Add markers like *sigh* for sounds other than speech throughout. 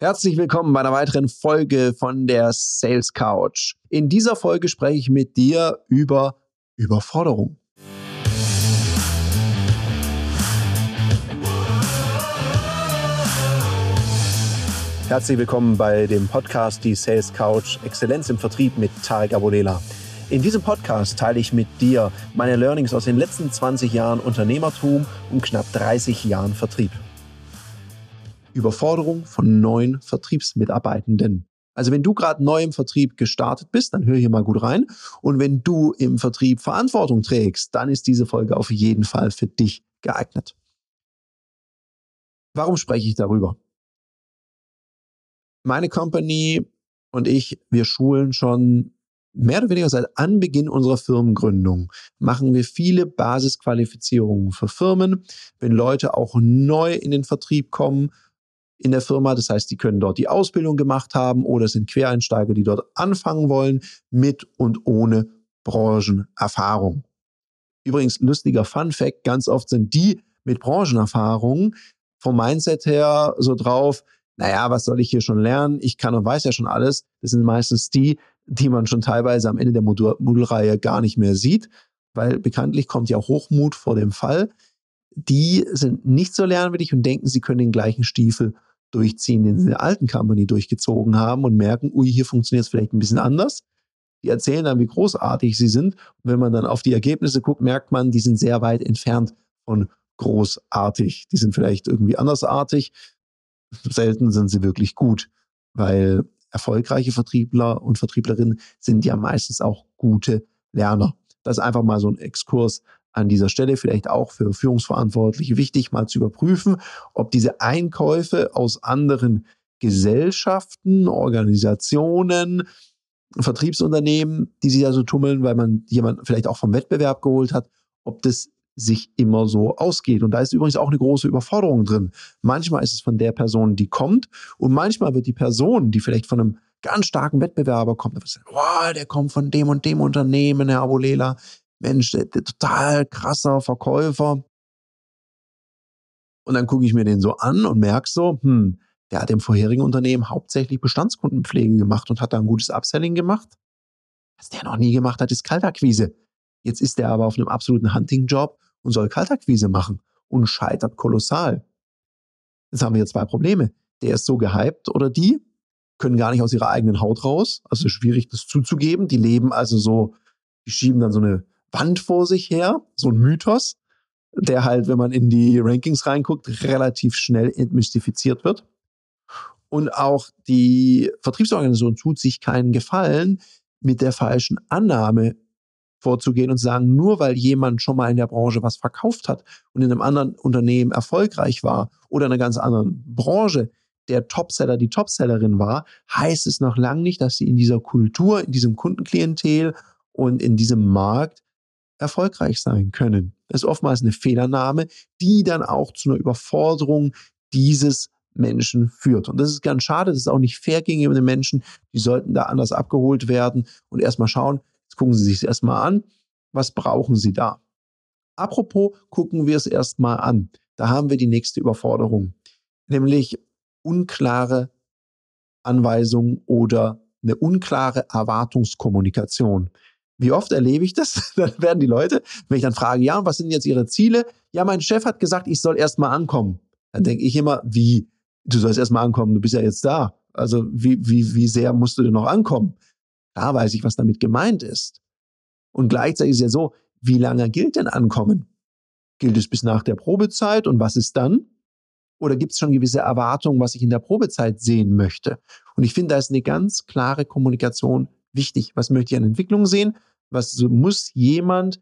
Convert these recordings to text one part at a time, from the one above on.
Herzlich willkommen bei einer weiteren Folge von der Sales Couch. In dieser Folge spreche ich mit dir über Überforderung. Herzlich willkommen bei dem Podcast Die Sales Couch Exzellenz im Vertrieb mit Tarek Abodela. In diesem Podcast teile ich mit dir meine Learnings aus den letzten 20 Jahren Unternehmertum und knapp 30 Jahren Vertrieb. Überforderung von neuen Vertriebsmitarbeitenden. Also wenn du gerade neu im Vertrieb gestartet bist, dann hör hier mal gut rein. Und wenn du im Vertrieb Verantwortung trägst, dann ist diese Folge auf jeden Fall für dich geeignet. Warum spreche ich darüber? Meine Company und ich, wir schulen schon mehr oder weniger seit Anbeginn unserer Firmengründung machen wir viele Basisqualifizierungen für Firmen, wenn Leute auch neu in den Vertrieb kommen in der Firma. Das heißt, die können dort die Ausbildung gemacht haben oder sind Quereinsteiger, die dort anfangen wollen mit und ohne Branchenerfahrung. Übrigens, lustiger Fun Fact, ganz oft sind die mit Branchenerfahrung vom Mindset her so drauf, naja, was soll ich hier schon lernen? Ich kann und weiß ja schon alles. Das sind meistens die, die man schon teilweise am Ende der Modul Modulreihe gar nicht mehr sieht, weil bekanntlich kommt ja Hochmut vor dem Fall. Die sind nicht so lernwillig und denken, sie können den gleichen Stiefel durchziehen, den sie in der alten Company durchgezogen haben und merken, ui, hier funktioniert es vielleicht ein bisschen anders. Die erzählen dann, wie großartig sie sind. Und wenn man dann auf die Ergebnisse guckt, merkt man, die sind sehr weit entfernt von großartig. Die sind vielleicht irgendwie andersartig. Selten sind sie wirklich gut, weil erfolgreiche Vertriebler und Vertrieblerinnen sind ja meistens auch gute Lerner. Das ist einfach mal so ein Exkurs an dieser Stelle vielleicht auch für Führungsverantwortliche wichtig, mal zu überprüfen, ob diese Einkäufe aus anderen Gesellschaften, Organisationen, Vertriebsunternehmen, die sich da so tummeln, weil man jemand vielleicht auch vom Wettbewerb geholt hat, ob das sich immer so ausgeht. Und da ist übrigens auch eine große Überforderung drin. Manchmal ist es von der Person, die kommt, und manchmal wird die Person, die vielleicht von einem ganz starken Wettbewerber kommt, wow, der kommt von dem und dem Unternehmen, Herr Abolela, Mensch, der, der total krasser Verkäufer. Und dann gucke ich mir den so an und merke so, hm, der hat im vorherigen Unternehmen hauptsächlich Bestandskundenpflege gemacht und hat da ein gutes Upselling gemacht. Was der noch nie gemacht hat, ist Kaltakquise. Jetzt ist er aber auf einem absoluten Hunting-Job und soll Kaltakquise machen und scheitert kolossal. Jetzt haben wir zwei Probleme. Der ist so gehypt oder die können gar nicht aus ihrer eigenen Haut raus. Also schwierig, das zuzugeben. Die leben also so, die schieben dann so eine Wand vor sich her, so ein Mythos, der halt, wenn man in die Rankings reinguckt, relativ schnell entmystifiziert wird. Und auch die Vertriebsorganisation tut sich keinen Gefallen, mit der falschen Annahme vorzugehen und sagen, nur weil jemand schon mal in der Branche was verkauft hat und in einem anderen Unternehmen erfolgreich war oder in einer ganz anderen Branche der Topseller die Topsellerin war, heißt es noch lange nicht, dass sie in dieser Kultur, in diesem Kundenklientel und in diesem Markt erfolgreich sein können. Das ist oftmals eine Fehlernahme, die dann auch zu einer Überforderung dieses Menschen führt. Und das ist ganz schade, das ist auch nicht fair gegenüber den Menschen. Die sollten da anders abgeholt werden und erstmal schauen, jetzt gucken Sie sich erstmal an, was brauchen Sie da? Apropos, gucken wir es erstmal an. Da haben wir die nächste Überforderung, nämlich unklare Anweisungen oder eine unklare Erwartungskommunikation. Wie oft erlebe ich das? *laughs* Dann werden die Leute, wenn ich dann frage, ja, was sind jetzt Ihre Ziele? Ja, mein Chef hat gesagt, ich soll erst mal ankommen. Dann denke ich immer, wie? Du sollst erst mal ankommen, du bist ja jetzt da. Also wie, wie, wie sehr musst du denn noch ankommen? Da weiß ich, was damit gemeint ist. Und gleichzeitig ist ja so, wie lange gilt denn Ankommen? Gilt es bis nach der Probezeit und was ist dann? Oder gibt es schon gewisse Erwartungen, was ich in der Probezeit sehen möchte? Und ich finde, da ist eine ganz klare Kommunikation wichtig. Was möchte ich an Entwicklung sehen? Was muss jemand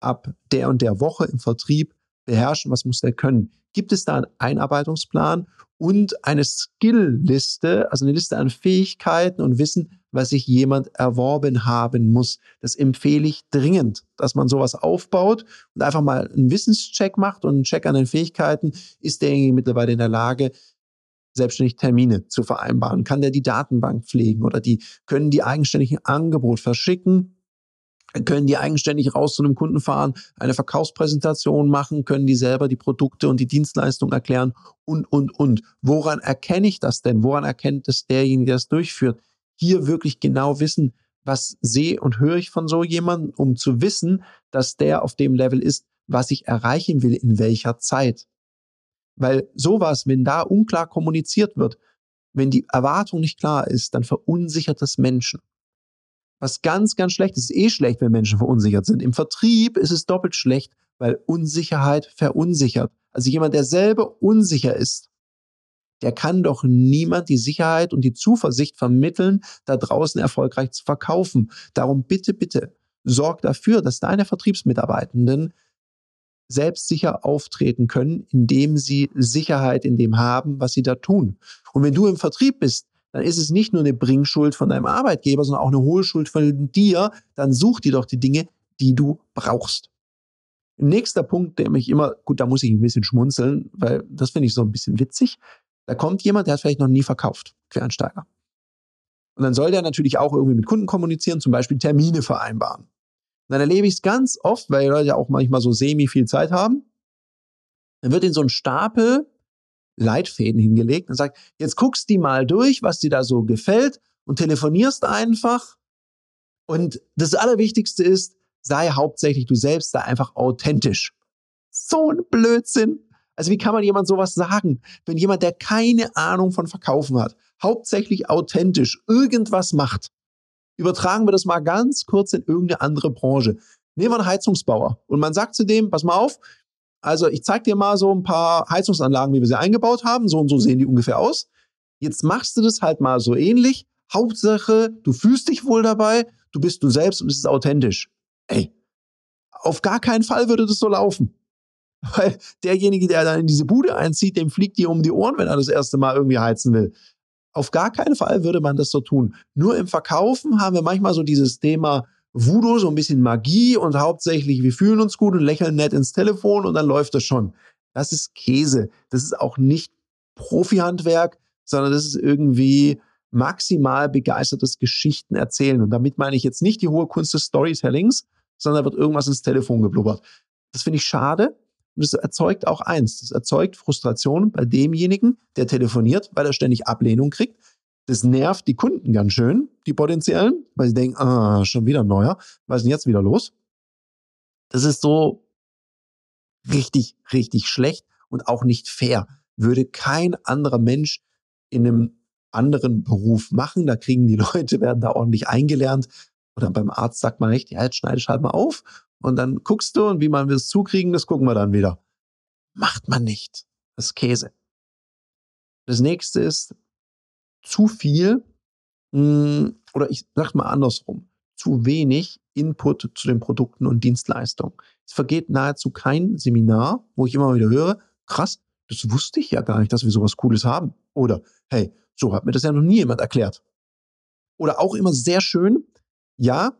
ab der und der Woche im Vertrieb beherrschen? Was muss der können? Gibt es da einen Einarbeitungsplan und eine Skill-Liste, also eine Liste an Fähigkeiten und Wissen, was sich jemand erworben haben muss? Das empfehle ich dringend, dass man sowas aufbaut und einfach mal einen Wissenscheck macht und einen Check an den Fähigkeiten. Ist derjenige mittlerweile in der Lage, selbstständig Termine zu vereinbaren? Kann der die Datenbank pflegen oder die können die eigenständig ein Angebot verschicken? Können die eigenständig raus zu einem Kunden fahren, eine Verkaufspräsentation machen, können die selber die Produkte und die Dienstleistung erklären und, und, und. Woran erkenne ich das denn? Woran erkennt es derjenige, der es durchführt? Hier wirklich genau wissen, was sehe und höre ich von so jemandem, um zu wissen, dass der auf dem Level ist, was ich erreichen will, in welcher Zeit. Weil sowas, wenn da unklar kommuniziert wird, wenn die Erwartung nicht klar ist, dann verunsichert das Menschen was ganz, ganz schlecht ist. Es ist eh schlecht, wenn Menschen verunsichert sind. Im Vertrieb ist es doppelt schlecht, weil Unsicherheit verunsichert. Also jemand, der selber unsicher ist, der kann doch niemand die Sicherheit und die Zuversicht vermitteln, da draußen erfolgreich zu verkaufen. Darum bitte, bitte, sorg dafür, dass deine Vertriebsmitarbeitenden selbstsicher auftreten können, indem sie Sicherheit in dem haben, was sie da tun. Und wenn du im Vertrieb bist, dann ist es nicht nur eine Bringschuld von deinem Arbeitgeber, sondern auch eine Hohlschuld von dir. Dann such dir doch die Dinge, die du brauchst. Nächster Punkt, der mich immer, gut, da muss ich ein bisschen schmunzeln, weil das finde ich so ein bisschen witzig. Da kommt jemand, der hat vielleicht noch nie verkauft, Quereinsteiger. Und dann soll der natürlich auch irgendwie mit Kunden kommunizieren, zum Beispiel Termine vereinbaren. Und dann erlebe ich es ganz oft, weil die Leute ja auch manchmal so semi viel Zeit haben. Dann wird in so ein Stapel Leitfäden hingelegt und sagt, jetzt guckst die mal durch, was dir da so gefällt und telefonierst einfach. Und das Allerwichtigste ist, sei hauptsächlich du selbst, sei einfach authentisch. So ein Blödsinn. Also wie kann man jemand sowas sagen, wenn jemand, der keine Ahnung von Verkaufen hat, hauptsächlich authentisch irgendwas macht? Übertragen wir das mal ganz kurz in irgendeine andere Branche. Nehmen wir einen Heizungsbauer und man sagt zu dem, pass mal auf, also ich zeige dir mal so ein paar Heizungsanlagen, wie wir sie eingebaut haben. So und so sehen die ungefähr aus. Jetzt machst du das halt mal so ähnlich. Hauptsache, du fühlst dich wohl dabei, du bist du selbst und es ist authentisch. Ey, auf gar keinen Fall würde das so laufen. *laughs* Weil derjenige, der dann in diese Bude einzieht, dem fliegt dir um die Ohren, wenn er das erste Mal irgendwie heizen will. Auf gar keinen Fall würde man das so tun. Nur im Verkaufen haben wir manchmal so dieses Thema, Voodoo, so ein bisschen Magie und hauptsächlich wir fühlen uns gut und lächeln nett ins Telefon und dann läuft das schon. Das ist Käse. Das ist auch nicht Profi-Handwerk, sondern das ist irgendwie maximal begeistertes Geschichten erzählen. Und damit meine ich jetzt nicht die hohe Kunst des Storytellings, sondern da wird irgendwas ins Telefon geblubbert. Das finde ich schade. Und es erzeugt auch eins. Das erzeugt Frustration bei demjenigen, der telefoniert, weil er ständig Ablehnung kriegt. Das nervt die Kunden ganz schön, die potenziellen, weil sie denken, ah, schon wieder ein neuer, was ist denn jetzt wieder los? Das ist so richtig, richtig schlecht und auch nicht fair. Würde kein anderer Mensch in einem anderen Beruf machen. Da kriegen die *laughs* Leute, werden da ordentlich eingelernt. Oder beim Arzt sagt man echt, ja, jetzt schneide ich halt mal auf und dann guckst du und wie man es zukriegen, das gucken wir dann wieder. Macht man nicht. Das ist Käse. Das nächste ist, zu viel hm, oder ich sag mal andersrum, zu wenig Input zu den Produkten und Dienstleistungen. Es vergeht nahezu kein Seminar, wo ich immer wieder höre, krass, das wusste ich ja gar nicht, dass wir sowas Cooles haben. Oder, hey, so hat mir das ja noch nie jemand erklärt. Oder auch immer sehr schön, ja,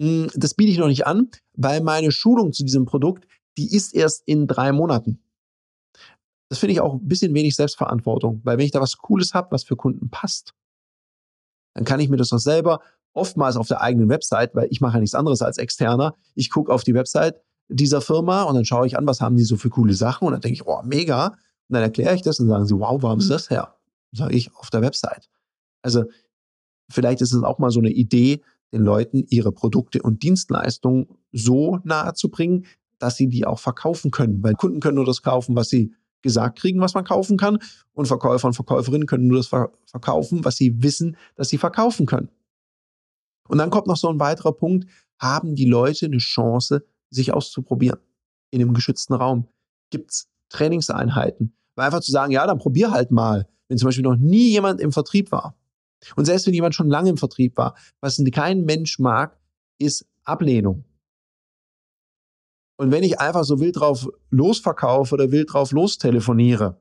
hm, das biete ich noch nicht an, weil meine Schulung zu diesem Produkt, die ist erst in drei Monaten. Das finde ich auch ein bisschen wenig Selbstverantwortung, weil wenn ich da was Cooles habe, was für Kunden passt, dann kann ich mir das noch selber oftmals auf der eigenen Website, weil ich mache ja nichts anderes als externer. Ich gucke auf die Website dieser Firma und dann schaue ich an, was haben die so für coole Sachen und dann denke ich, oh, mega. Und dann erkläre ich das und sagen sie, wow, wo haben sie das her? Sage ich auf der Website. Also vielleicht ist es auch mal so eine Idee, den Leuten ihre Produkte und Dienstleistungen so nahe zu bringen, dass sie die auch verkaufen können. Weil Kunden können nur das kaufen, was sie gesagt kriegen, was man kaufen kann. Und Verkäufer und Verkäuferinnen können nur das verkaufen, was sie wissen, dass sie verkaufen können. Und dann kommt noch so ein weiterer Punkt. Haben die Leute eine Chance, sich auszuprobieren? In einem geschützten Raum. Gibt es Trainingseinheiten? Weil einfach zu sagen, ja, dann probier halt mal. Wenn zum Beispiel noch nie jemand im Vertrieb war. Und selbst wenn jemand schon lange im Vertrieb war, was kein Mensch mag, ist Ablehnung. Und wenn ich einfach so wild drauf losverkaufe oder wild drauf lostelefoniere,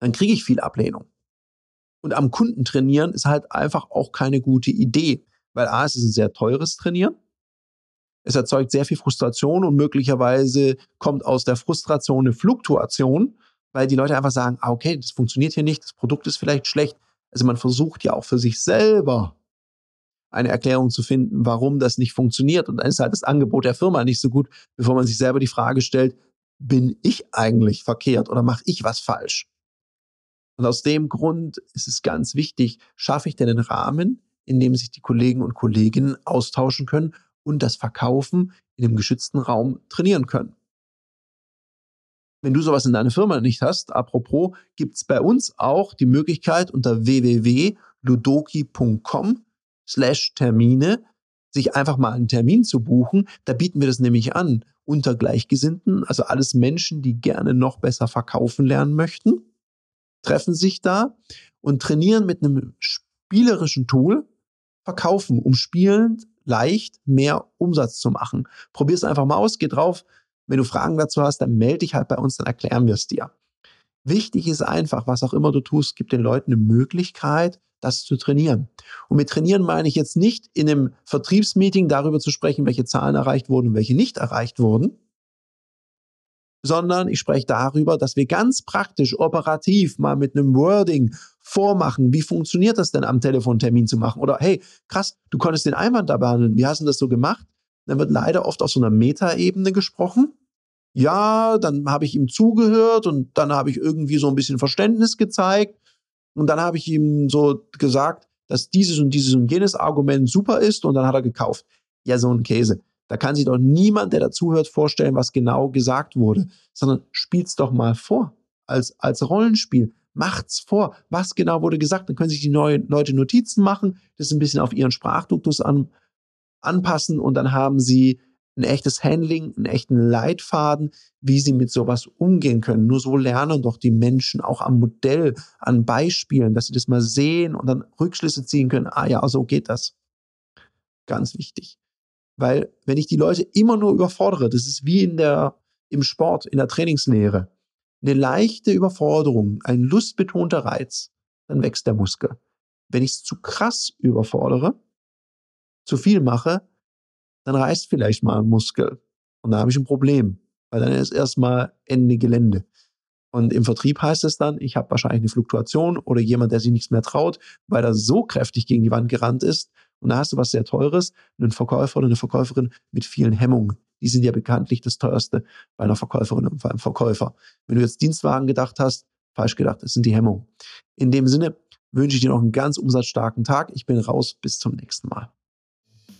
dann kriege ich viel Ablehnung. Und am Kunden trainieren ist halt einfach auch keine gute Idee, weil A, es ist ein sehr teures Trainieren. Es erzeugt sehr viel Frustration und möglicherweise kommt aus der Frustration eine Fluktuation, weil die Leute einfach sagen, ah, okay, das funktioniert hier nicht, das Produkt ist vielleicht schlecht. Also man versucht ja auch für sich selber eine Erklärung zu finden, warum das nicht funktioniert. Und dann ist halt das Angebot der Firma nicht so gut, bevor man sich selber die Frage stellt, bin ich eigentlich verkehrt oder mache ich was falsch? Und aus dem Grund ist es ganz wichtig, schaffe ich denn einen Rahmen, in dem sich die Kollegen und Kolleginnen austauschen können und das Verkaufen in einem geschützten Raum trainieren können. Wenn du sowas in deiner Firma nicht hast, apropos, gibt es bei uns auch die Möglichkeit unter www.ludoki.com slash Termine sich einfach mal einen Termin zu buchen. Da bieten wir das nämlich an unter Gleichgesinnten, also alles Menschen, die gerne noch besser verkaufen lernen möchten, treffen sich da und trainieren mit einem spielerischen Tool verkaufen, um spielend leicht mehr Umsatz zu machen. Probier es einfach mal aus, geh drauf, wenn du Fragen dazu hast, dann melde dich halt bei uns, dann erklären wir es dir. Wichtig ist einfach, was auch immer du tust, gib den Leuten eine Möglichkeit, das zu trainieren. Und mit trainieren meine ich jetzt nicht in einem Vertriebsmeeting darüber zu sprechen, welche Zahlen erreicht wurden und welche nicht erreicht wurden, sondern ich spreche darüber, dass wir ganz praktisch, operativ mal mit einem Wording vormachen, wie funktioniert das denn am Telefon Termin zu machen? Oder hey, krass, du konntest den Einwand da behandeln, wie hast du das so gemacht? Dann wird leider oft auf so einer Metaebene gesprochen. Ja, dann habe ich ihm zugehört und dann habe ich irgendwie so ein bisschen Verständnis gezeigt und dann habe ich ihm so gesagt, dass dieses und dieses und jenes Argument super ist und dann hat er gekauft. Ja, so ein Käse. Da kann sich doch niemand, der dazuhört, vorstellen, was genau gesagt wurde, sondern spielt's doch mal vor als, als Rollenspiel. Macht's vor. Was genau wurde gesagt? Dann können sich die neuen Leute Notizen machen, das ein bisschen auf ihren Sprachduktus an, anpassen und dann haben sie ein echtes Handling, einen echten Leitfaden, wie sie mit sowas umgehen können. Nur so lernen doch die Menschen auch am Modell, an Beispielen, dass sie das mal sehen und dann Rückschlüsse ziehen können. Ah ja, so geht das. Ganz wichtig. Weil wenn ich die Leute immer nur überfordere, das ist wie in der, im Sport, in der Trainingslehre, eine leichte Überforderung, ein lustbetonter Reiz, dann wächst der Muskel. Wenn ich es zu krass überfordere, zu viel mache, dann reißt vielleicht mal ein Muskel. Und da habe ich ein Problem, weil dann ist erstmal Ende Gelände. Und im Vertrieb heißt es dann, ich habe wahrscheinlich eine Fluktuation oder jemand, der sich nichts mehr traut, weil er so kräftig gegen die Wand gerannt ist. Und da hast du was sehr Teures, einen Verkäufer oder eine Verkäuferin mit vielen Hemmungen. Die sind ja bekanntlich das teuerste bei einer Verkäuferin und einem Verkäufer. Wenn du jetzt Dienstwagen gedacht hast, falsch gedacht, das sind die Hemmungen. In dem Sinne wünsche ich dir noch einen ganz umsatzstarken Tag. Ich bin raus. Bis zum nächsten Mal.